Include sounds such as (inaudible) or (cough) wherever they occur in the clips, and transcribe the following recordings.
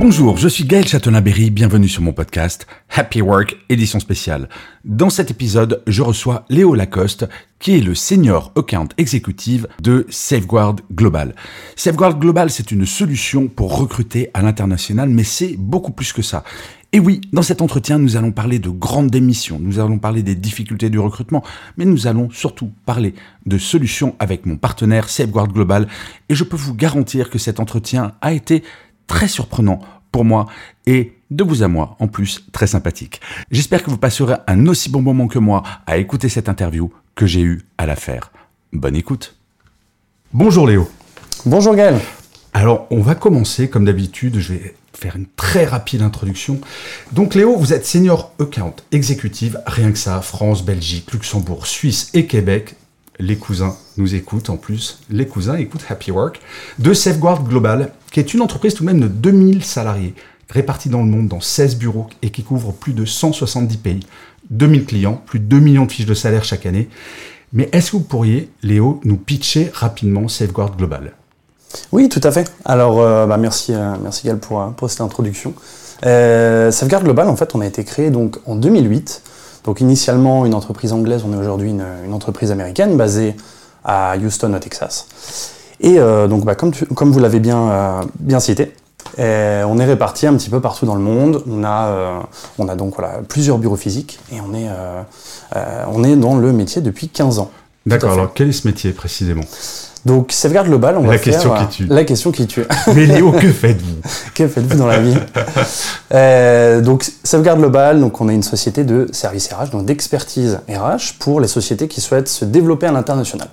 Bonjour, je suis Gaël Châtelain-Berry, bienvenue sur mon podcast Happy Work, édition spéciale. Dans cet épisode, je reçois Léo Lacoste, qui est le Senior Account Executive de Safeguard Global. Safeguard Global, c'est une solution pour recruter à l'international, mais c'est beaucoup plus que ça. Et oui, dans cet entretien, nous allons parler de grandes démissions, nous allons parler des difficultés du recrutement, mais nous allons surtout parler de solutions avec mon partenaire Safeguard Global. Et je peux vous garantir que cet entretien a été très surprenant pour moi et de vous à moi, en plus très sympathique. J'espère que vous passerez un aussi bon moment que moi à écouter cette interview que j'ai eu à la faire. Bonne écoute. Bonjour Léo. Bonjour Gaël. Alors, on va commencer comme d'habitude. Je vais faire une très rapide introduction. Donc Léo, vous êtes senior account exécutive, rien que ça, France, Belgique, Luxembourg, Suisse et Québec. Les cousins nous écoutent en plus. Les cousins écoutent Happy Work de Safeguard Global, qui est une entreprise tout de même de 2000 salariés, répartis dans le monde dans 16 bureaux et qui couvre plus de 170 pays, 2000 clients, plus de 2 millions de fiches de salaire chaque année. Mais est-ce que vous pourriez, Léo, nous pitcher rapidement Safeguard Global? Oui, tout à fait. Alors, euh, bah, merci, euh, merci Gal pour, euh, cette introduction. Euh, Safeguard Global, en fait, on a été créé donc en 2008. Donc initialement une entreprise anglaise, on est aujourd'hui une, une, entreprise américaine basée à Houston, au Texas. Et euh, donc, bah, comme, tu, comme, vous l'avez bien, euh, bien cité, et on est répartis un petit peu partout dans le monde. On a, euh, on a donc voilà, plusieurs bureaux physiques et on est, euh, euh, on est dans le métier depuis 15 ans. D'accord, alors quel est ce métier précisément? Donc, Safeguard Global, on la va question faire qui tue. la question qui tue. (laughs) Mais Léo, que faites-vous (laughs) Que faites-vous dans la vie (laughs) euh, Donc, Safeguard Global, donc on est une société de services RH, donc d'expertise RH pour les sociétés qui souhaitent se développer à l'international.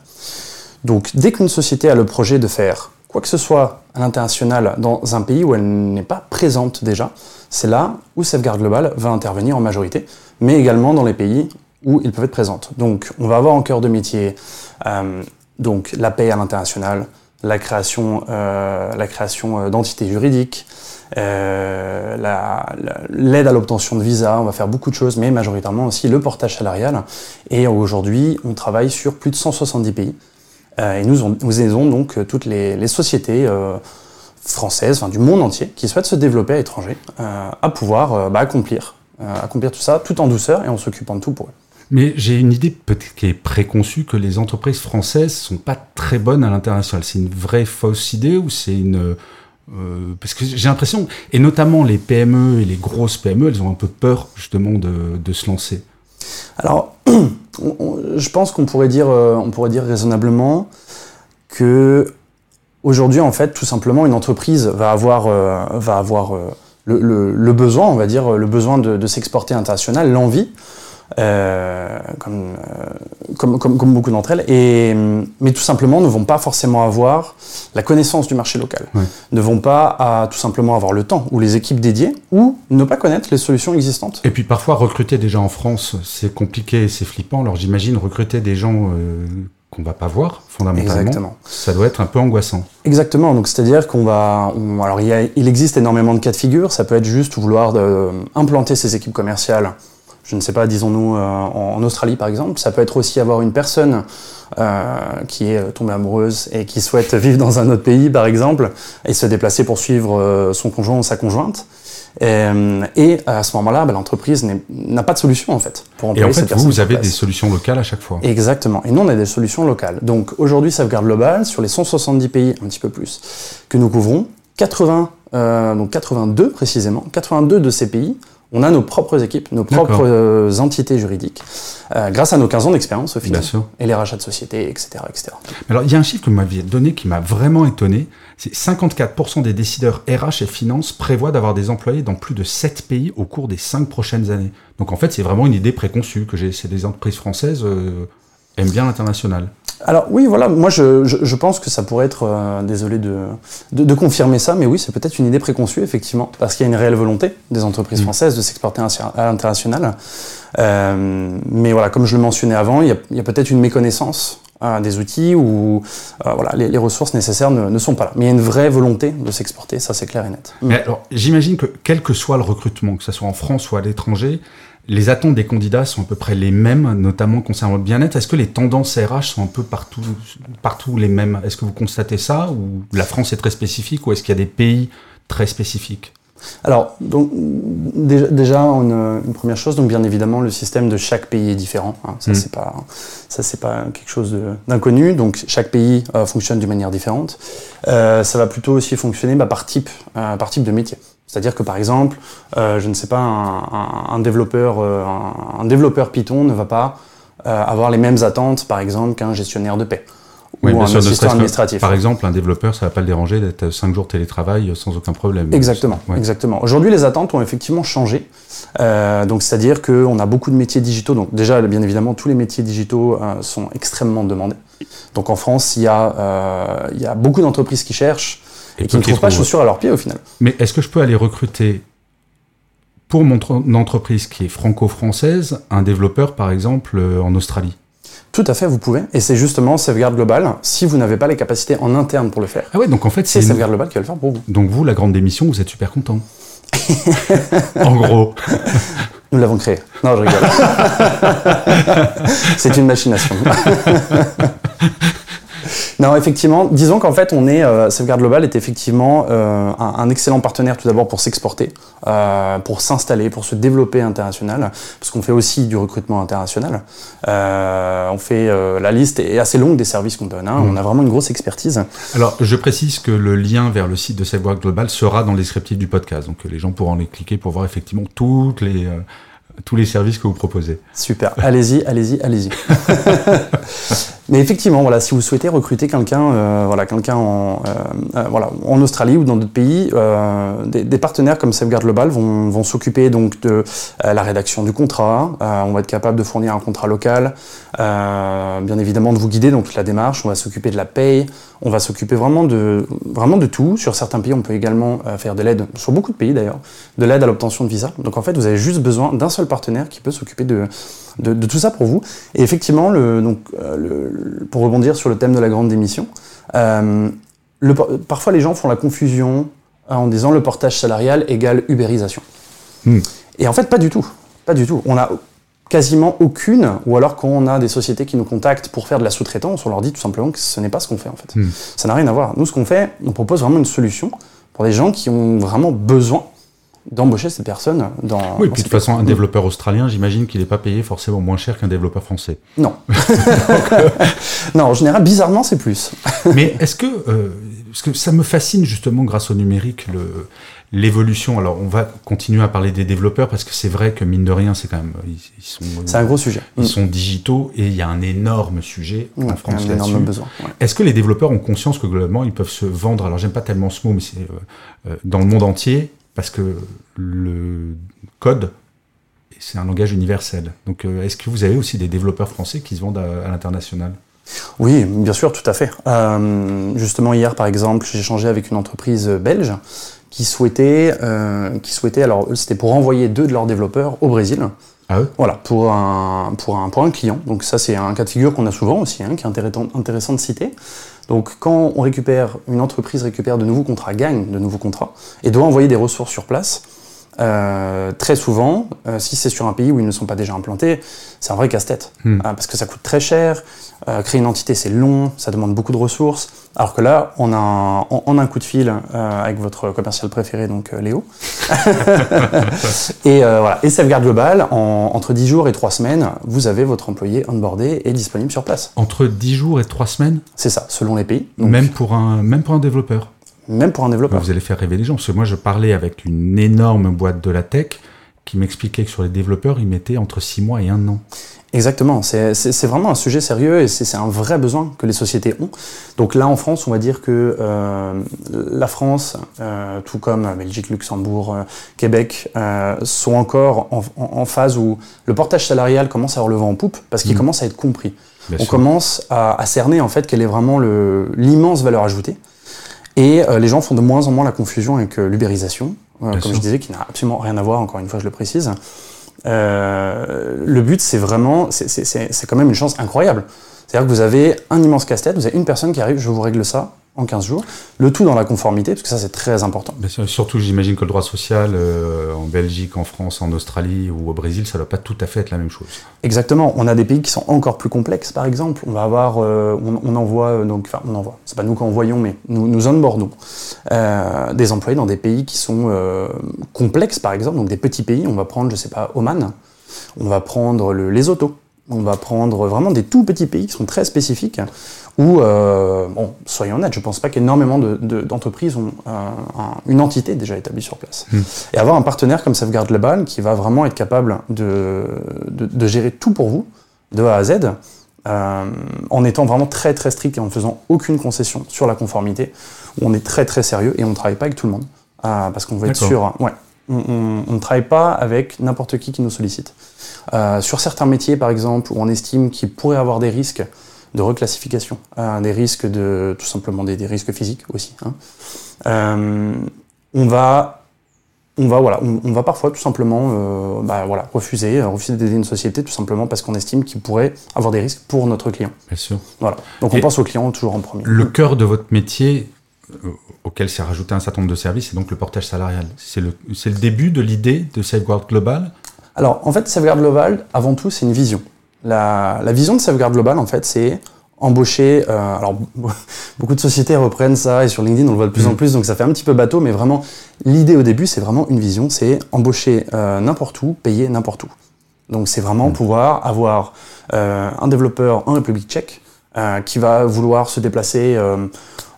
Donc, dès qu'une société a le projet de faire quoi que ce soit à l'international dans un pays où elle n'est pas présente déjà, c'est là où Safeguard Global va intervenir en majorité, mais également dans les pays où ils peuvent être présentes. Donc, on va avoir en cœur de métier euh, donc la paix à l'international, la création, euh, la création euh, d'entités juridiques, euh, l'aide à l'obtention de visa, on va faire beaucoup de choses, mais majoritairement aussi le portage salarial. Et aujourd'hui, on travaille sur plus de 170 pays. Et nous, nous aidons donc toutes les, sociétés françaises, enfin, du monde entier, qui souhaitent se développer à l'étranger, à pouvoir bah, accomplir, accomplir tout ça tout en douceur et en s'occupant de tout pour eux. Mais j'ai une idée peut-être qui est préconçue que les entreprises françaises sont pas très bonnes à l'international. C'est une vraie fausse idée ou c'est une euh, parce que j'ai l'impression et notamment les PME et les grosses PME, elles ont un peu peur justement de, de se lancer. Alors, (clears throat) je pense qu'on pourrait dire, euh, on pourrait dire raisonnablement que aujourd'hui, en fait, tout simplement, une entreprise va avoir, euh, va avoir le, besoin, on va dire, le besoin de, de s'exporter international, l'envie. Euh, comme, euh, comme, comme, comme, beaucoup d'entre elles, et, mais tout simplement ne vont pas forcément avoir la connaissance du marché local, ne vont pas à, tout simplement avoir le temps ou les équipes dédiées, ou ne pas connaître les solutions existantes. Et puis parfois recruter des gens en France, c'est compliqué, c'est flippant, alors j'imagine recruter des gens euh, qu'on va pas voir fondamentalement, Exactement. ça doit être un peu angoissant. Exactement, donc c'est-à-dire qu'on va, on, alors il, y a, il existe énormément de cas de figure, ça peut être juste vouloir de, implanter ses équipes commerciales je ne sais pas, disons-nous, euh, en, en, Australie par exemple. Ça peut être aussi avoir une personne euh, qui est tombée amoureuse et qui souhaite (laughs) vivre dans un autre pays par exemple, et se déplacer pour suivre euh, son conjoint ou sa conjointe. Et, et à ce moment-là, bah, l'entreprise n'a pas de solution en fait pour employer Et en fait, vous, vous avez des solutions locales à chaque fois. Exactement. Et nous, on a des solutions locales. Donc aujourd'hui, Safeguard Global, sur les 170 pays, un petit peu plus, que nous couvrons, 80, euh, donc 82 précisément, 82 de ces pays on a nos propres équipes, nos propres euh, entités juridiques, euh, grâce à nos 15 ans d'expérience au final, et les rachats de sociétés, etc. etc. Alors, il y a un chiffre que vous m'aviez donné qui m'a vraiment étonné, c'est 54% des décideurs RH et finances prévoient d'avoir des employés dans plus de 7 pays au cours des 5 prochaines années. Donc en fait, c'est vraiment une idée préconçue que j'ai, c'est des entreprises françaises euh, aiment bien l'international. Alors oui, voilà, moi je, je, je, pense que ça pourrait être, euh, désolé de, de, de, confirmer ça, mais oui, c'est peut-être une idée préconçue, effectivement, parce qu'il y a une réelle volonté des entreprises mmh. françaises de s'exporter à l'international. Euh, mais voilà, comme je le mentionnais avant, il y a, a peut-être une méconnaissance euh, des outils où euh, voilà, les, les, ressources nécessaires ne, ne, sont pas là. Mais il y a une vraie volonté de s'exporter, ça c'est clair et net. Mais alors, j'imagine que quel que soit le recrutement, que ce soit en France ou à l'étranger, les attentes des candidats sont à peu près les mêmes, notamment concernant le bien-être. Est-ce que les tendances RH sont un peu partout, partout les mêmes? Est-ce que vous constatez ça Ou la France est très spécifique Ou est-ce qu'il y a des pays très spécifiques? Alors, donc, déjà, déjà une, une, première chose, donc bien évidemment, le système de chaque pays est différent. Hein. Ça, mm. c'est pas, ça, c'est pas quelque chose d'inconnu. Donc, chaque pays euh, fonctionne d'une manière différente. Euh, ça va plutôt aussi fonctionner bah, par type, euh, par type de métier. C'est-à-dire que par exemple, euh, je ne sais pas, un, un, un développeur, un, un, développeur Python ne va pas avoir les mêmes attentes, par exemple, qu'un gestionnaire de paix oui, ou un assistant administratif. Par exemple, un développeur, ça va pas le déranger d'être 5 jours télétravail sans aucun problème. Exactement, ouais. exactement. Aujourd'hui, les attentes ont effectivement changé. Euh, donc, c'est-à-dire qu'on a beaucoup de métiers digitaux. Donc, déjà, bien évidemment, tous les métiers digitaux euh, sont extrêmement demandés. Donc, en France, il y a, euh, il y a beaucoup d'entreprises qui cherchent et, et qui ne trouvent pas chaussures à leurs pieds au final. Mais est-ce que je peux aller recruter pour mon entreprise qui est franco-française un développeur, par exemple, euh, en Australie? Tout à fait, vous pouvez. Et c'est justement Sauvegarde Global, si vous n'avez pas les capacités en interne pour le faire. Ah ouais, donc en fait, c'est Sauvegarde Global qui va le faire pour vous. Donc vous, la grande démission, vous êtes super content. (laughs) en gros. (laughs) Nous l'avons créé. Non, je rigole. (laughs) c'est une machination. Non, effectivement, disons qu'en fait, on est, euh, Safeguard Global est effectivement euh, un, un, excellent partenaire tout d'abord pour s'exporter, euh, pour s'installer, pour se développer international, parce qu'on fait aussi du recrutement international. Euh, on fait, euh, la liste est assez longue des services qu'on donne, hein. mmh. on a vraiment une grosse expertise. Alors, je précise que le lien vers le site de Safeguard Global sera dans le descriptif du podcast, donc les gens pourront les cliquer pour voir effectivement toutes les tous les services que vous proposez. Super, allez-y, allez-y, allez-y. (laughs) Mais effectivement, voilà, si vous souhaitez recruter quelqu'un, euh, voilà, quelqu'un en, euh, euh, voilà, en Australie ou dans d'autres pays, euh, des, des, partenaires comme Safeguard Global vont, vont s'occuper donc de la rédaction du contrat. on va être capable de fournir un contrat local, bien évidemment de vous guider dans toute la démarche. On va s'occuper de la paye, on va s'occuper vraiment de vraiment de tout. Sur certains pays, on peut également faire de l'aide, sur beaucoup de pays d'ailleurs, de l'aide à l'obtention de visa. Donc en fait, vous avez juste besoin d'un seul partenaire qui peut s'occuper de de, de, tout ça pour vous. Et effectivement, le, donc, euh, le, pour rebondir sur le thème de la grande démission, euh, le, parfois les gens font la confusion en disant le portage salarial égale ubérisation. Hmm. Et en fait, pas du tout. Pas du tout. On a quasiment aucune, ou alors quand on a des sociétés qui nous contactent pour faire de la sous-traitance, on leur dit tout simplement que ce n'est pas ce qu'on fait en fait. Hmm. Ça n'a rien à voir. Nous, ce qu'on fait, on propose vraiment une solution pour des gens qui ont vraiment besoin d'embaucher ces personnes dans. Oui, puis de toute façon, un développeur australien, j'imagine qu'il n'est pas payé forcément moins cher qu'un développeur français. Non. (laughs) non, en général, bizarrement, c'est plus. Mais est-ce que, euh, parce que ça me fascine justement grâce au numérique, le, l'évolution. Alors, on va continuer à parler des développeurs parce que c'est vrai que mine de rien, c'est quand même ils, sont. C'est un gros sujet. Ils mm. sont digitaux et il y a un énorme sujet ouais, en France un énorme besoin. Ouais. Est-ce que les développeurs ont conscience que globalement ils peuvent se vendre? Alors, j'aime pas tellement ce mot, mais c'est euh, euh, dans le monde entier parce que le code, c'est un langage universel. Donc, euh, est-ce que vous avez aussi des développeurs français qui se vendent à, à l'international? Oui, bien sûr, tout à fait. Euh, justement, hier, par exemple, j'ai échangé avec une entreprise belge qui souhaitait, euh, qui souhaitait alors c'était pour envoyer deux de leurs développeurs au Brésil. Ah oui voilà, pour un, pour, un, pour un client. Donc ça, c'est un cas de figure qu'on a souvent aussi, hein, qui est intéressant, intéressant de citer. Donc quand on récupère, une entreprise récupère de nouveaux contrats, gagne de nouveaux contrats, et doit envoyer des ressources sur place, euh, très souvent, euh, si c'est sur un pays où ils ne sont pas déjà implantés, c'est un vrai casse-tête. Hmm. Euh, parce que ça coûte très cher, créer une entité c'est long, ça demande beaucoup de ressources. Alors que là, on a un, on, on a un coup de fil euh, avec votre commercial préféré, donc Léo. (laughs) (laughs) et voilà. Et Safeguard Global, en, entre 10 jours et 3 semaines, vous avez votre employé onboardé et disponible sur place. Entre 10 jours et 3 semaines? C'est ça, selon les pays. Donc, même, pour un, même pour un développeur? Même pour un développeur. Vous allez faire rêver les gens. Parce que moi, je parlais avec une énorme boîte de la tech qui m'expliquait que sur les développeurs, ils mettaient entre 6 mois et 1 an. Exactement, c'est vraiment un sujet sérieux et c'est un vrai besoin que les sociétés ont. Donc là, en France, on va dire que euh, la France, euh, tout comme Belgique, Luxembourg, euh, Québec, sont encore en, en, en, phase où le portage salarial commence à avoir le vent en poupe parce qu'il mmh. commence à être compris. Bien on sûr. commence à, à, cerner en fait quelle est vraiment l'immense valeur ajoutée. Et les gens font de moins en moins la confusion avec l'ubérisation, comme sûr. je disais, qui n'a absolument rien à voir, encore une fois je le précise. Euh, le but, c'est vraiment, c'est quand même une chance incroyable. C'est-à-dire que vous avez un immense casse-tête, vous avez une personne qui arrive, je vous règle ça, en 15 jours. Le tout dans la conformité, parce que ça c'est très important. Bien sûr, surtout j'imagine que le droit social euh, en Belgique, en France, en Australie ou au Brésil, ça ne doit pas tout à fait être la même chose. Exactement. On a des pays qui sont encore plus complexes, par exemple. On va avoir, euh, on, envoie, euh, donc, enfin on envoie, c'est pas nous qui envoyons, mais nous, nous onboardons des employés dans des pays qui sont complexes, par exemple, donc des petits pays. On va prendre, je sais pas, Oman, on va prendre le Lesotho, on va prendre vraiment des tout petits pays qui sont très spécifiques, où, euh, bon, soyons honnêtes, je ne pense pas qu'énormément d'entreprises ont euh, une entité déjà établie sur place. Hmm. Et avoir un partenaire comme Safeguard Global qui va vraiment être capable de, de, gérer tout pour vous, de A à Z, euh, en étant vraiment très très strict et en ne faisant aucune concession sur la conformité, où on est très très sérieux et on ne travaille pas avec tout le monde. parce qu'on veut être sûr. Ouais, on, ne travaille pas avec n'importe qui qui nous sollicite. Euh, sur certains métiers, par exemple, où on estime qu'il pourrait avoir des risques de reclassification, euh, des risques de tout simplement des, risques physiques aussi. Hein. Euh, on va on va voilà, on, va parfois tout simplement bah, voilà, refuser, refuser d'aider une société tout simplement parce qu'on estime qu'il pourrait avoir des risques pour notre client. Bien sûr. Voilà. Donc on pense au client toujours en premier. Le cœur de votre métier, auquel s'est rajouté un certain nombre de services, c'est donc le portage salarial. C'est le, le, début de l'idée de Safeguard Global? Alors, en fait, Safeguard Global, avant tout, c'est une vision. La, la, vision de Safeguard Global, en fait, c'est embaucher. Euh, alors, (laughs) beaucoup de sociétés reprennent ça et sur LinkedIn, on le voit de plus en mm. plus, donc ça fait un petit peu bateau, mais vraiment, l'idée au début, c'est vraiment une vision c'est embaucher euh, n'importe où, payer n'importe où. Donc, c'est vraiment mm. pouvoir avoir euh, un développeur en République tchèque qui va vouloir se déplacer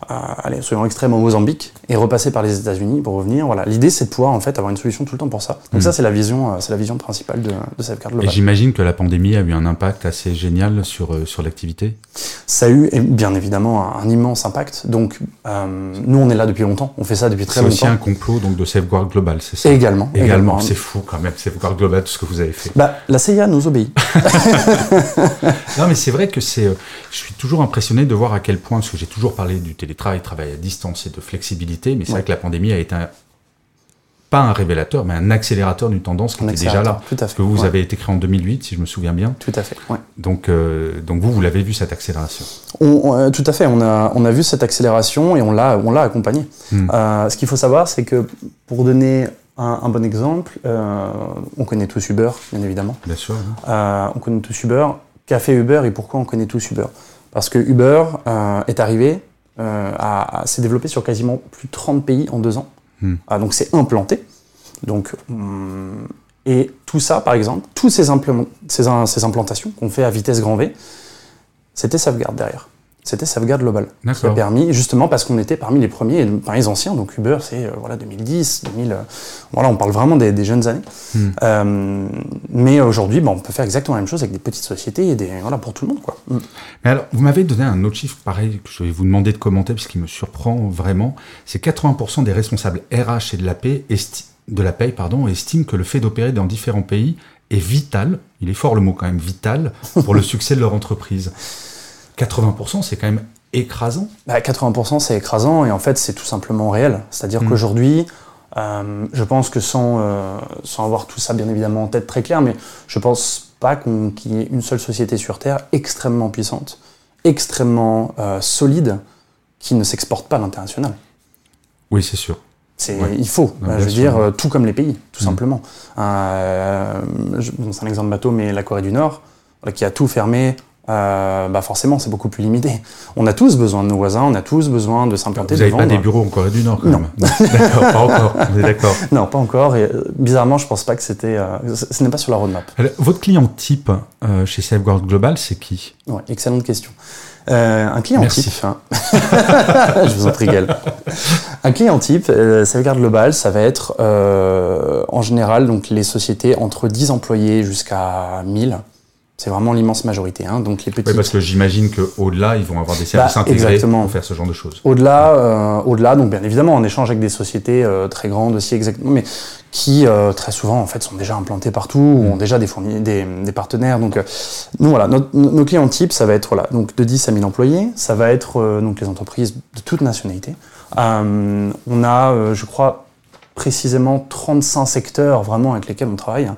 allez, soyons extrêmes, au Mozambique et repasser par les États-Unis pour revenir. Voilà, l'idée c'est de pouvoir en fait avoir une solution tout le temps pour ça. Donc ça mm. c'est la vision, euh, c'est la vision principale de, de Safeguard Global. Et j'imagine que la pandémie a eu un impact assez génial sur euh, sur l'activité? Ça a eu bien évidemment un, immense impact. Donc euh, nous on est là depuis longtemps, on fait ça depuis très longtemps. C'est aussi un complot donc de Safeguard Global, c'est ça? Également. Également. C'est fou quand même Safeguard Global tout ce que vous avez fait. Bah la CIA nous obéit. (laughs) non mais c'est vrai que c'est, je suis toujours impressionné de voir à quel point, parce que j'ai toujours parlé du télétravail, travail à distance et de flexibilité, mais c'est vrai que la pandémie a été pas un révélateur, mais un accélérateur d'une tendance qui était déjà là. Tout à fait. que vous avez été créé en 2008, si je me souviens bien. Tout à fait. Donc, euh, donc vous, vous l'avez vu cette accélération. Euh, tout à fait. On a, on a vu cette accélération et on l'a, on l'a accompagné. Hmm. Euh, ce qu'il faut savoir, c'est que pour donner un, bon exemple, on connaît tous Uber, bien évidemment. Bien sûr. on connaît tous Uber. Qu'a fait Uber et pourquoi on connaît tous Uber? Parce que Uber est arrivé euh, s'est développé sur quasiment plus de 30 pays en deux ans. Hmm. Ah, donc c'est implanté. Donc, hum, et tout ça, par exemple, toutes ces, ces, implantations qu'on fait à vitesse grand V, c'était Safeguard derrière c'était Safeguard Global. Qui a permis, justement parce qu'on était parmi les premiers, parmi les anciens, donc Uber c'est euh, voilà, 2010, 2000, euh, voilà, on parle vraiment des, jeunes années. Hmm. Euh, mais aujourd'hui, on peut faire exactement la même chose avec des petites sociétés et des, voilà, pour tout le monde. Quoi. Hmm. Mais alors, vous m'avez donné un autre chiffre pareil que je vais vous demander de commenter parce qu'il me surprend vraiment. C'est 80% des responsables RH et de la paix de la paye, pardon, estiment que le fait d'opérer dans différents pays est vital, il est fort le mot quand même, vital, pour le (laughs) succès de leur entreprise. 80%, c'est quand même écrasant. 80%, bah, c'est écrasant et en fait, c'est tout simplement réel. C'est-à-dire mm. qu'aujourd'hui, euh, je pense que sans, euh, sans avoir tout ça bien évidemment en tête très clair, mais je pense pas qu'il y ait une seule société sur Terre extrêmement puissante, extrêmement euh, solide, qui ne s'exporte pas à l'international. Oui, c'est sûr. Il faut, je veux dire, tout comme les pays, tout mm. simplement. c'est un exemple bateau, mais la Corée du Nord, qui a tout fermé euh, bah forcément c'est beaucoup plus limité. On a tous besoin de nos voisins, on a tous besoin de s'implanter. Vous n'avez pas des bureaux en Corée du Nord quand non. même (laughs) D'accord, pas encore. On est d'accord. (laughs) Non, pas encore. Et euh, bizarrement, je pense pas que c'était. Euh, ce n'est pas sur la roadmap. votre client type chez Safeguard Global, c'est qui? Ouais, Excellente question. un client type. Hein. (laughs) je vous en prie, Un client type, Safeguard Global, ça va être en général donc les sociétés entre 10 employés jusqu'à 1000 c'est vraiment l'immense majorité. Hein. Donc les petits. Oui, parce que j'imagine qu'au-delà, ils vont avoir des services bah, intégrés pour faire ce genre de choses. Au-delà, euh, au-delà, donc bien évidemment, on échange avec des sociétés euh, très grandes aussi, exactement, mais qui euh, très souvent en fait sont déjà implantés partout, ou ont déjà des, fournis, des, des partenaires. Donc nous voilà, nos clients types, ça va être voilà, donc de 10 à 1000 employés, ça va être donc les entreprises de toute nationalité. on a, je crois, précisément 35 secteurs vraiment avec lesquels on travaille.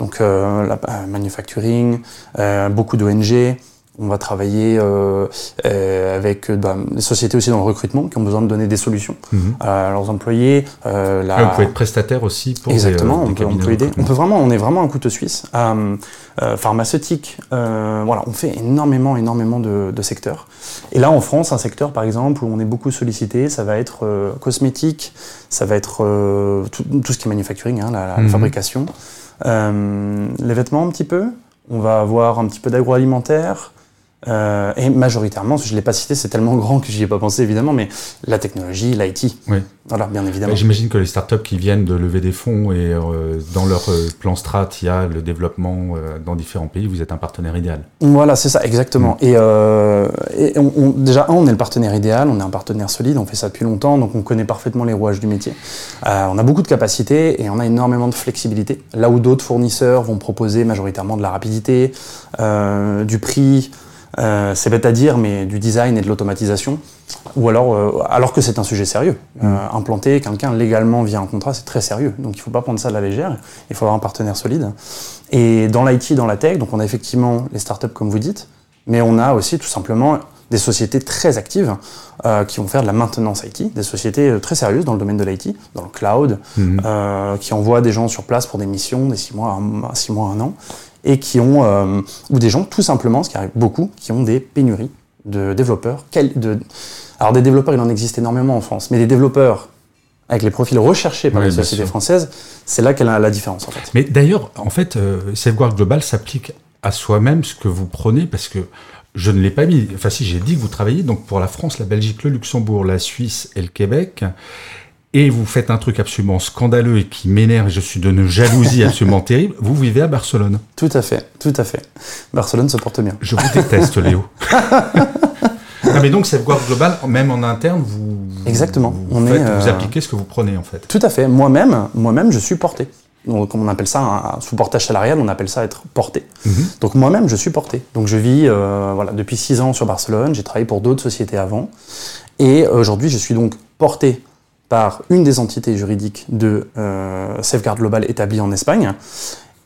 Donc euh, euh, manufacturing, euh, beaucoup d'ONG, On va travailler euh, euh, avec bah, des sociétés aussi dans le recrutement qui ont besoin de donner des solutions Mhm. à leurs employés. Euh, la- Ah, vous pouvez être prestataire aussi pour Exactement, des, euh, des on, peut, on aider. On recrutement. peut vraiment, on est vraiment un couteau suisse. Euh, euh, pharmaceutique, euh, voilà, on fait énormément, énormément de, de secteurs. Et là, en France, un secteur, par exemple, où on est beaucoup sollicité, ça va être euh, cosmétique, ça va être euh, tout, tout ce qui est manufacturing, hein, la, la Mhm. fabrication, Euh, les vêtements un petit peu. On va avoir un petit peu d'agroalimentaire. Euh, et majoritairement, je ne l'ai pas cité, c'est tellement grand que j'y ai pas pensé évidemment, mais la technologie, l'IT. Oui. Voilà, bien évidemment. Bah, J'imagine que les startups qui viennent de lever des fonds et euh, dans leur euh, plan strat, il y a le développement euh, dans différents pays, vous êtes un partenaire idéal. Voilà, c'est ça, exactement. Et, euh, et on, on- déjà, un, on est le partenaire idéal, on est un partenaire solide, on fait ça depuis longtemps, donc on connaît parfaitement les rouages du métier. On a beaucoup de capacités et on a énormément de flexibilité. Là où d'autres fournisseurs vont proposer majoritairement de la rapidité, du prix, euh, c'est bête à dire, mais du design et de l'automatisation. Ou alors, euh, alors que c'est un sujet sérieux. Euh, implanter quelqu'un légalement via un contrat, c'est très sérieux. Donc il ne faut pas prendre ça à la légère. Il faut avoir un partenaire solide. Et dans l'IT, dans la tech, donc on a effectivement les startups comme vous dites, mais on a aussi tout simplement des sociétés très actives euh, qui vont faire de la maintenance IT, des sociétés euh, très sérieuses dans le domaine de l'IT, dans le cloud, Mhm. euh, qui envoient des gens sur place pour des missions, des six mois, un, six mois, un an, et qui ont, euh, ou des gens tout simplement, ce qui arrive beaucoup, qui ont des pénuries de développeurs. De, alors des développeurs, il en existe énormément en France, mais des développeurs avec les profils recherchés par Oui, les sociétés françaises, c'est là qu'elle a la différence en fait. Mais d'ailleurs, en fait, euh, Safeguard Global s'applique à soi-même ce que vous prenez parce que je ne l'ai pas mis. Enfin, si, j'ai dit que vous travaillez donc pour la France, la Belgique, le Luxembourg, la Suisse et le Québec. Et vous faites un truc absolument scandaleux et qui m'énerve, et je suis d'une jalousie absolument terrible. Vous vivez à Barcelone. Tout à fait, tout à fait. Barcelone se porte bien. Je vous déteste, Léo. (laughs) non, mais donc, Safeguard Global, même en interne, vous, Exactement. vous, On faites- est, vous euh, appliquez ce que vous prenez, en fait. Tout à fait. Moi-même, moi-même, je suis porté. Donc, comme on appelle ça, un- sous portage salarial, on appelle ça être porté. Mhm. Donc moi-même, je suis porté. Donc je vis euh, voilà, depuis six ans sur Barcelone, j'ai travaillé pour d'autres sociétés avant. Et aujourd'hui, je suis donc porté par une des entités juridiques de euh, Safeguard Global établie en Espagne.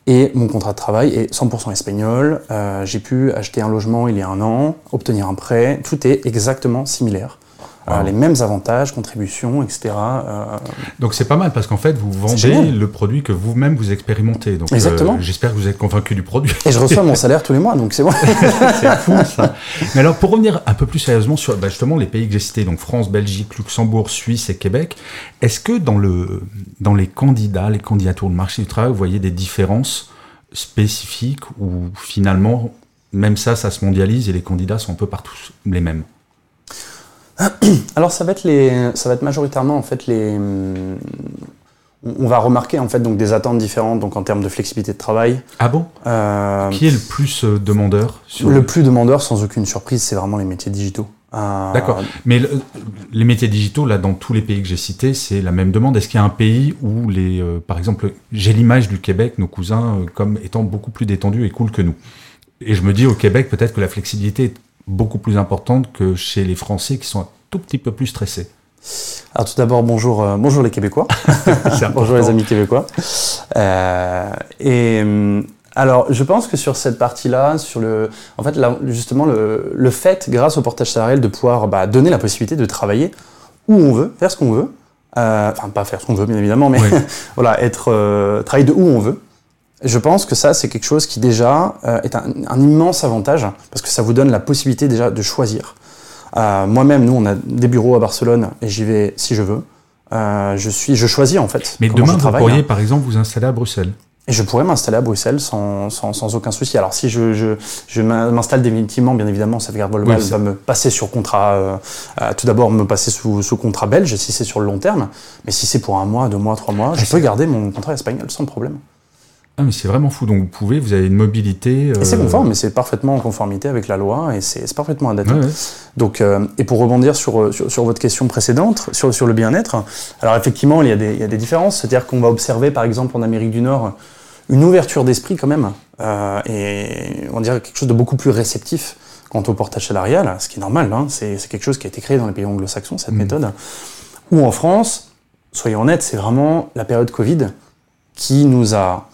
Et mon contrat de travail est 100% espagnol. Euh, j'ai pu acheter un logement il y a un an, obtenir un prêt. Tout est exactement similaire. Euh, Wow. les mêmes avantages, contributions, etc. Euh, Donc c'est pas mal parce qu'en fait vous vendez le produit que vous-même vous expérimentez. Donc, Exactement. euh, J'espère que vous êtes convaincu du produit. et je reçois (laughs) mon salaire tous les mois, donc c'est bon. (laughs) c'est fou ça. Mais alors pour revenir un peu plus sérieusement sur bah, justement les pays que j'ai cités, donc France, Belgique, Luxembourg, Suisse et Québec, est-ce que dans, le, dans les candidats, les candidatures, le marché du travail, vous voyez des différences spécifiques ou finalement même ça, ça se mondialise et les candidats sont un peu partout les mêmes? (clears throat) Alors ça va être les, ça va être majoritairement en fait les, on va remarquer en fait donc des attentes différentes donc en termes de flexibilité de travail. Ah bon? Euh, Qui est le plus euh, demandeur sur le plus demandeur sans aucune surprise, c'est vraiment les métiers digitaux. Euh, D'accord. Mais le- les métiers digitaux, là, dans tous les pays que j'ai cités, c'est la même demande. Est-ce qu'il y a un pays où, les, euh, par exemple, j'ai l'image du Québec, nos cousins, comme étant beaucoup plus détendus et cool que nous? Et je me dis, au Québec, peut-être que la flexibilité est beaucoup plus importante que chez les Français qui sont un tout petit peu plus stressés. Alors tout d'abord bonjour, euh, bonjour les Québécois. (laughs) (laughs) Bonjour les amis québécois. Euh, et hum, alors, je pense que sur cette partie-là, sur le, en fait, là, justement, le, le fait, grâce au portage salarial, de pouvoir bah, donner la possibilité de travailler où on veut, faire ce qu'on veut, euh, enfin pas faire ce qu'on veut bien évidemment, mais Oui. (laughs) voilà, être euh, travailler de où on veut. Je pense que ça, c'est quelque chose qui déjà euh, est un, un immense avantage parce que ça vous donne la possibilité déjà de choisir. Euh, Moi-même, nous, on a des bureaux à Barcelone et j'y vais si je veux. Euh, je suis, je choisis en fait. Mais demain, je vous pourriez, par exemple, vous installer à Bruxelles. Et je pourrais m'installer à Bruxelles sans, sans, sans aucun souci. Alors si je, je, je m'in- m'installe définitivement, bien évidemment, Safeguard Global Oui, va me passer sur contrat, euh, euh, tout d'abord me passer sous, sous contrat belge si c'est sur le long terme. Mais si c'est pour un mois, deux mois, trois mois, je peux garder mon contrat espagnol sans problème. Ah, mais c'est vraiment fou. Donc, vous pouvez, vous avez une mobilité. Et c'est euh, conforme, mais c'est parfaitement en conformité avec la loi et c'est parfaitement adapté. ouais, ouais. Donc, euh, et pour rebondir sur, euh, sur, sur votre question précédente, sur, sur le bien-être, alors effectivement, il y a des, il y a des différences. C'est-à-dire qu'on va observer, par exemple, en Amérique du Nord, une ouverture d'esprit quand même, euh, et on dirait quelque chose de beaucoup plus réceptif quant au portage salarial, ce qui est normal, hein, c'est quelque chose qui a été créé dans les pays anglo-saxons, cette Mhm. méthode. Ou en France, soyons honnêtes, c'est vraiment la période Covid qui nous a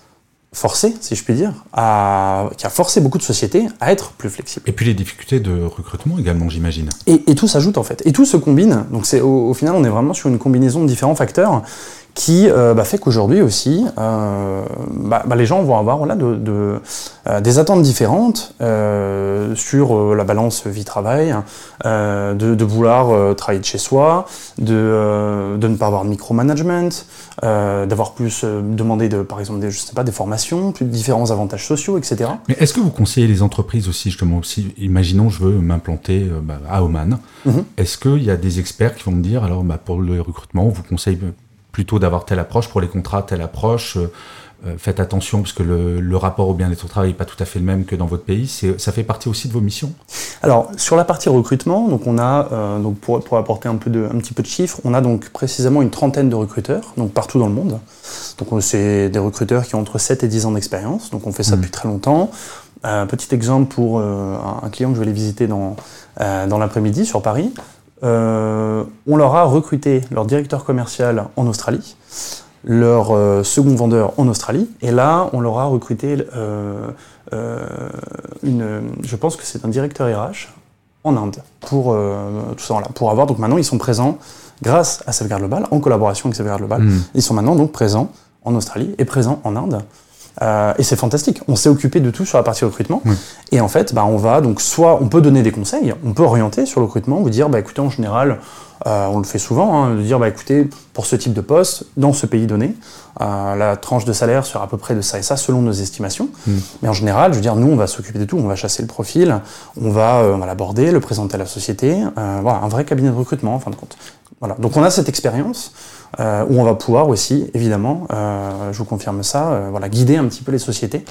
forcé, si je puis dire, à, qui a forcé beaucoup de sociétés à être plus flexibles. Et puis les difficultés de recrutement également, j'imagine. Et, et, tout s'ajoute en fait. Et tout se combine. Donc c'est au, au, final, on est vraiment sur une combinaison de différents facteurs qui euh, bah, fait qu'aujourd'hui aussi, euh, bah, bah, les gens vont avoir voilà, de, de euh, des attentes différentes sur la balance vie-travail, de, de, vouloir travailler de chez soi, de, de ne pas avoir de micromanagement, d'avoir plus demandé, de, par exemple, des, je sais pas, des formations, plus de différents avantages sociaux, etc. Mais est-ce que vous conseillez les entreprises aussi, justement, aussi, imaginons je veux m'implanter à Oman, mm -hmm. est-ce qu'il y a des experts qui vont me dire, alors pour le recrutement, vous conseillez plutôt d'avoir telle approche, pour les contrats, telle approche. Euh, euh, faites attention parce que le, le rapport au bien-être au travail n'est pas tout à fait le même que dans votre pays. Ça fait partie aussi de vos missions Alors, sur la partie recrutement, donc on a, euh, donc pour, pour, apporter un, peu de, un petit peu de chiffres, on a donc précisément une trentaine de recruteurs, donc partout dans le monde. Donc c'est des recruteurs qui ont entre 7 et 10 ans d'expérience, donc on fait ça mmh. depuis très longtemps. Un petit exemple pour un client que je vais aller visiter dans, dans l'après-midi sur Paris. Euh, on leur a recruté leur directeur commercial en Australie, leur euh, second vendeur en Australie, et là, on leur a recruté euh, une, je pense que c'est un directeur RH en Inde pour tout ça, voilà, pour avoir. Donc maintenant, ils sont présents grâce à Safeguard Global, en collaboration avec Safeguard Global. Mmh. Ils sont maintenant donc présents en Australie et présents en Inde. Euh, et c'est fantastique. On s'est occupé de tout sur la partie recrutement. Oui. Et en fait, bah, on va donc soit on peut donner des conseils, on peut orienter sur le recrutement, vous dire bah écoutez en général, euh, on le fait souvent, hein, de dire bah écoutez pour ce type de poste dans ce pays donné, euh, la tranche de salaire sera à peu près de ça et ça selon nos estimations. Mm. Mais en général, je veux dire nous on va s'occuper de tout, on va chasser le profil, on va, l'aborder, le présenter à la société, voilà un vrai cabinet de recrutement en fin de compte. Voilà. Donc on a cette expérience euh, où on va pouvoir aussi, évidemment, euh, je vous confirme ça, euh, voilà, guider un petit peu les sociétés.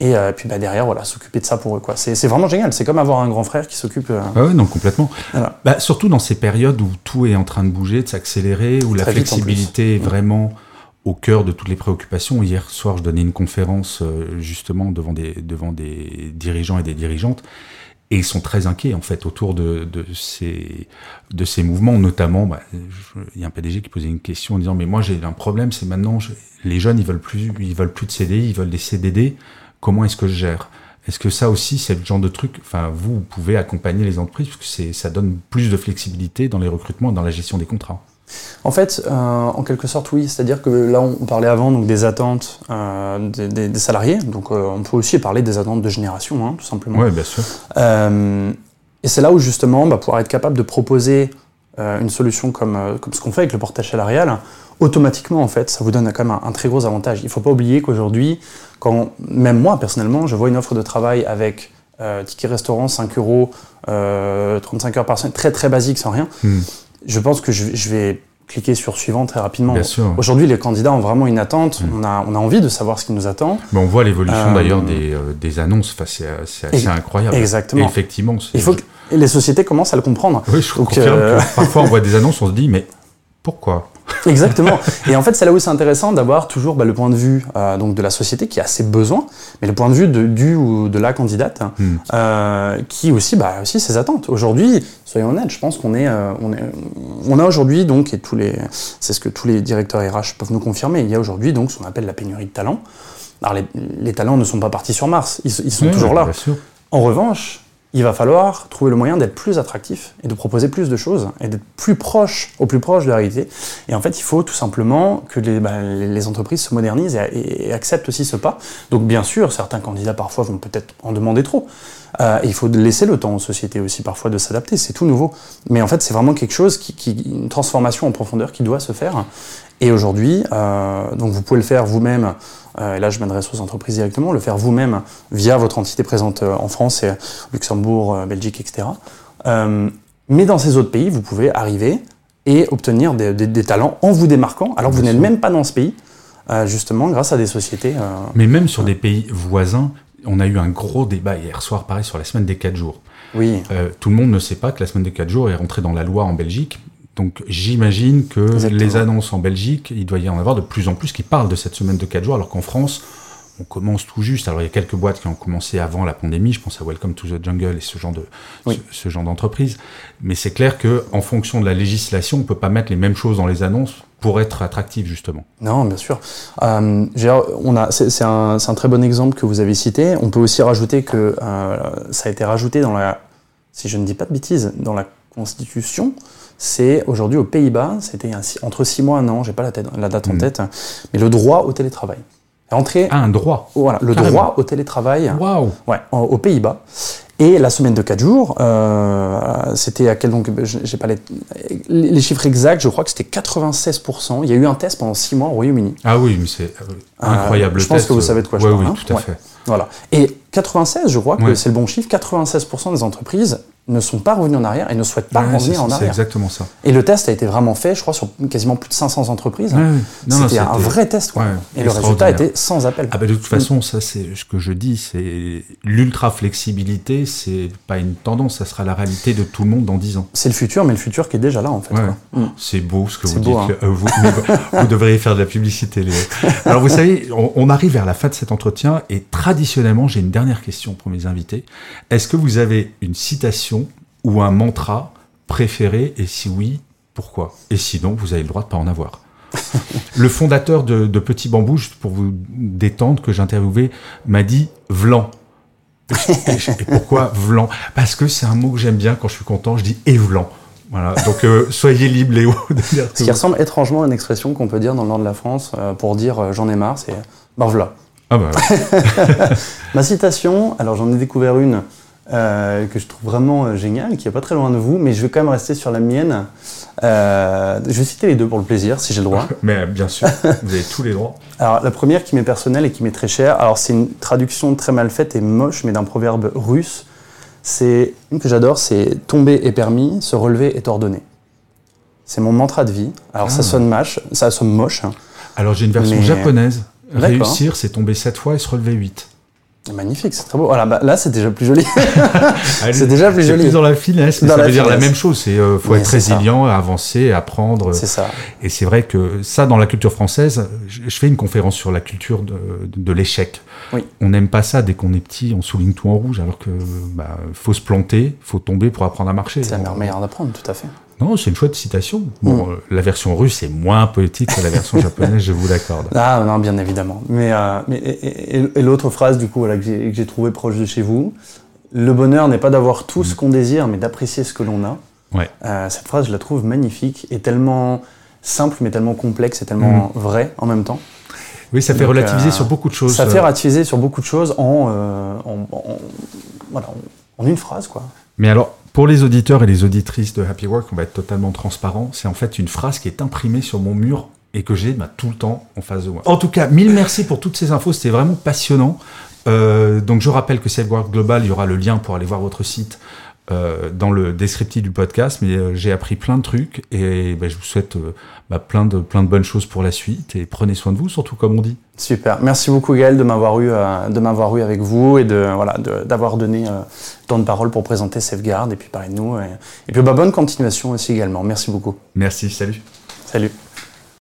Et puis bah, derrière, voilà, s'occuper de ça pour eux. Quoi. C'est, c'est vraiment génial. C'est comme avoir un grand frère qui s'occupe. Ah ouais, non, complètement. Voilà. Bah, surtout dans ces périodes où tout est en train de bouger, de s'accélérer, où Très la flexibilité est vraiment au cœur de toutes les préoccupations. Hier soir, je donnais une conférence justement devant des, devant des dirigeants et des dirigeantes. Et ils sont très inquiets en fait autour de, de, ces, de ces mouvements, notamment. Bah, il y a un PDG qui posait une question en disant mais moi j'ai un problème, c'est maintenant les jeunes ils veulent plus, ils veulent plus de CDI, ils veulent des CDD. Comment est-ce que je gère? Est-ce que ça aussi c'est le genre de truc Enfin vous, vous pouvez accompagner les entreprises parce que ça donne plus de flexibilité dans les recrutements et dans la gestion des contrats. En fait, euh, en quelque sorte, oui. C'est-à-dire que là, on parlait avant donc, des attentes euh, des, des, des, salariés. Donc, euh, on peut aussi parler des attentes de génération, hein, tout simplement. Oui, bien sûr. Et c'est là où, justement, bah, pouvoir être capable de proposer une solution comme, comme ce qu'on fait avec le portage salarial, automatiquement, en fait, ça vous donne quand même un, un très gros avantage. Il ne faut pas oublier qu'aujourd'hui, quand même moi, personnellement, je vois une offre de travail avec ticket restaurant, 5 euros, 35 heures par semaine, très très basique, sans rien. Hmm je pense que je, je, vais cliquer sur suivant très rapidement. Aujourd'hui, les candidats ont vraiment une attente. Mmh. On, a, on a envie de savoir ce qui nous attend. Mais on voit l'évolution euh, d'ailleurs des, euh, des, annonces. Enfin, c'est assez incroyable. Exactement. Et effectivement, il faut que les sociétés commencent à le comprendre. Oui, je Donc, confirme euh... que parfois on voit (laughs) des annonces, on se dit mais pourquoi? (laughs) Exactement. Et en fait, c'est là où c'est intéressant d'avoir toujours bah, le point de vue euh, donc de la société qui a ses besoins, mais le point de vue de, du ou de la candidate mm. euh, qui aussi bah aussi ses attentes. Aujourd'hui, soyons honnêtes, je pense qu'on est, euh, on est, on a aujourd'hui donc et tous les, c'est ce que tous les directeurs RH peuvent nous confirmer. Il y a aujourd'hui donc ce qu'on appelle la pénurie de talents. Alors les, les, talents ne sont pas partis sur Mars, ils, ils sont oui, toujours là. En revanche, il va falloir trouver le moyen d'être plus attractif et de proposer plus de choses et d'être plus proche, au plus proche de la réalité. Et en fait, il faut tout simplement que les, bah, entreprises se modernisent et, acceptent aussi ce pas. Donc, bien sûr, certains candidats parfois vont peut-être en demander trop. Euh, il faut laisser le temps aux sociétés aussi parfois de s'adapter. C'est tout nouveau. Mais en fait, c'est vraiment quelque chose qui, une transformation en profondeur qui doit se faire. Et aujourd'hui, euh, donc vous pouvez le faire vous-même et là je m'adresse aux entreprises directement, le faire vous-même via votre entité présente euh, en France, et Luxembourg, euh, Belgique, etc. mais dans ces autres pays, vous pouvez arriver et obtenir des, des, des talents en vous démarquant, alors que vous n'êtes même pas dans ce pays, justement grâce à des sociétés. mais même sur des pays voisins, on a eu un gros débat hier soir, pareil, sur la semaine des 4 jours. Oui. Euh, tout le monde ne sait pas que la semaine des 4 jours est rentrée dans la loi en Belgique. Donc j'imagine que Exactement. les annonces en Belgique, il doit y en avoir de plus en plus qui parlent de cette semaine de 4 jours, alors qu'en France, on commence tout juste. Alors il y a quelques boîtes qui ont commencé avant la pandémie. Je pense à Welcome to the Jungle et ce genre de Oui. ce, ce genre d'entreprise. Mais c'est clair que en fonction de la législation, on peut pas mettre les mêmes choses dans les annonces pour être attractif justement. Non, bien sûr. Euh, j'ai- on a, c'est, c'est un, c'est un très bon exemple que vous avez cité. On peut aussi rajouter que euh, ça a été rajouté dans la, si je ne dis pas de bêtises, dans la Constitution. C'est aujourd'hui aux Pays-Bas, c'était entre 6 mois et un an, j'ai pas la, tête- la date en Mhm. tête, mais le droit au télétravail. Entrer, Ah, un droit. voilà, le carrément. droit au télétravail. Waouh. Ouais, aux Pays-Bas. Et la semaine de 4 jours, euh, c'était à quel donc je- j'ai pas les, les chiffres exacts, je crois que c'était 96%. Il y a eu un test pendant 6 mois au Royaume-Uni. Ah oui, mais c'est euh, incroyable. je le pense test. que vous savez de quoi je parle, Oui, hein. tout à Ouais. fait. Voilà. Et 96, je crois que Ouais. c'est le bon chiffre, 96% des entreprises ne sont pas revenues en arrière et ne souhaitent pas Ouais, c'est revenir en c'est arrière. exactement ça. Et le test a été vraiment fait, je crois, sur quasiment plus de 500 entreprises. Ouais, C'était un vrai test, quoi. et le résultat était sans appel. Ah bah de toute façon, ça c'est ce que je dis, c'est l'ultra flexibilité, c'est pas une tendance, ça sera la réalité de tout le monde dans 10 ans. C'est le futur, mais le futur qui est déjà là, en fait. Mm. C'est beau ce que C'est vous beau, dites. hein. euh, vous, (laughs) devriez faire de la publicité. Alors vous savez, on, on arrive vers la fin de cet entretien et traditionnellement, j'ai une dernière question pour mes invités. Est-ce que vous avez une citation ou un mantra préféré et si oui, pourquoi? Et sinon, vous avez le droit de pas en avoir. (laughs) le fondateur de, de Petit Bambou, juste pour vous détendre, que j'interviewais, m'a dit Vlan. (laughs) Et et pourquoi Vlan? Parce que c'est un mot que j'aime bien quand je suis content, je dis Evlan. Voilà, donc euh, (laughs) soyez libre, Léo. de dire Ce qui ressemble étrangement à une expression qu'on peut dire dans le nord de la France euh, pour dire euh, j'en ai marre, c'est ben voilà. Ah bah, Ma citation, alors j'en ai découvert une euh, que je trouve vraiment euh, géniale, qui est pas très loin de vous, mais je vais quand même rester sur la mienne. Euh, je vais citer les deux pour le plaisir, si j'ai le droit. (laughs) mais bien sûr, vous avez tous les droits. (laughs) Alors la première qui m'est personnelle et qui m'est très chère, alors c'est une traduction très mal faite et moche, mais d'un proverbe russe. C'est une que j'adore, c'est tomber est permis, se relever est ordonné. C'est mon mantra de vie. Alors ça Ah. sonne moche, ça sonne moche. hein. Alors j'ai une version Mais- japonaise. Réussir, c'est tomber 7 fois et se relever 8. Magnifique, c'est très beau. Voilà, bah, là c'est déjà plus joli. (laughs) C'est déjà plus C'est joli. plus dans la finesse, mais Dans ça veut dire la même chose. C'est euh, faut Mais être ça. résilient, avancer, apprendre. c'est ça. Et c'est vrai que ça, dans la culture française, je je fais une conférence sur la culture de, de l'échec. Oui. On n'aime pas ça dès qu'on est petit, on souligne tout en rouge, alors que bah, faut se planter, faut tomber pour apprendre à marcher. C'est la meilleure manière d'apprendre, tout à fait. Non, c'est une chouette citation. Bon, Mm. euh, la version russe est moins poétique que la version (laughs) japonaise, je vous l'accorde. Ah non, bien évidemment. Mais, euh, mais et, et- et l'autre phrase du coup voilà, que j'ai trouvée proche de chez vous, le bonheur n'est pas d'avoir tout ce qu'on désire, mais d'apprécier ce que l'on a. Ouais. Euh, cette phrase, je la trouve magnifique et tellement simple, mais tellement complexe et tellement vraie en même temps. Oui, ça fait Donc, relativiser euh, sur beaucoup de choses. Ça fait relativiser sur beaucoup de choses en, en, en- voilà, en une phrase, quoi. Mais alors, pour les auditeurs et les auditrices de Happy Work, on va être totalement transparent. C'est en fait une phrase qui est imprimée sur mon mur et que j'ai bah, tout le temps en face de moi. En tout cas, mille merci pour toutes ces infos. C'était vraiment passionnant. Euh, donc, je rappelle que Safeguard Global, il y aura le lien pour aller voir votre site euh, dans le descriptif du podcast. Mais euh, j'ai appris plein de trucs et bah, je vous souhaite euh, bah, plein, de, plein de bonnes choses pour la suite. Et prenez soin de vous, surtout comme on dit. Super. Merci beaucoup Gaël de m'avoir eu, de m'avoir eu avec vous et de voilà d'avoir donné tant de paroles pour présenter Safeguard et puis parler de nous. Et, et puis bah, bonne continuation aussi également. Merci beaucoup. Merci, salut. Salut.